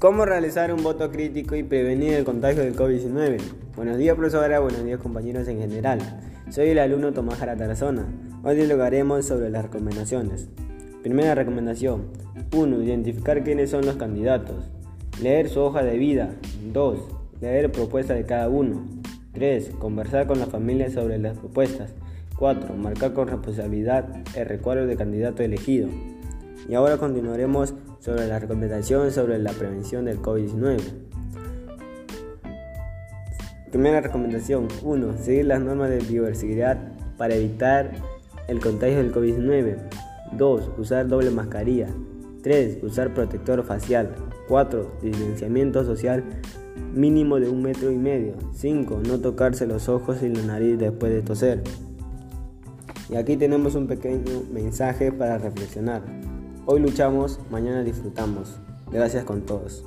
¿Cómo realizar un voto crítico y prevenir el contagio del COVID-19? Buenos días profesora, buenos días compañeros en general. Soy el alumno Tomás Jara Tarazona. Hoy dialogaremos sobre las recomendaciones. Primera recomendación. 1. Identificar quiénes son los candidatos. Leer su hoja de vida. 2. Leer propuestas de cada uno. 3. Conversar con la familia sobre las propuestas. 4. Marcar con responsabilidad el recuadro del candidato elegido. Y ahora continuaremos sobre la recomendación sobre la prevención del COVID-19. Primera recomendación 1. Seguir las normas de biodiversidad para evitar el contagio del COVID-19. 2. Usar doble mascarilla. 3. Usar protector facial. 4. Distanciamiento social mínimo de un metro y medio. 5. No tocarse los ojos y la nariz después de toser. Y aquí tenemos un pequeño mensaje para reflexionar. Hoy luchamos, mañana disfrutamos. Gracias con todos.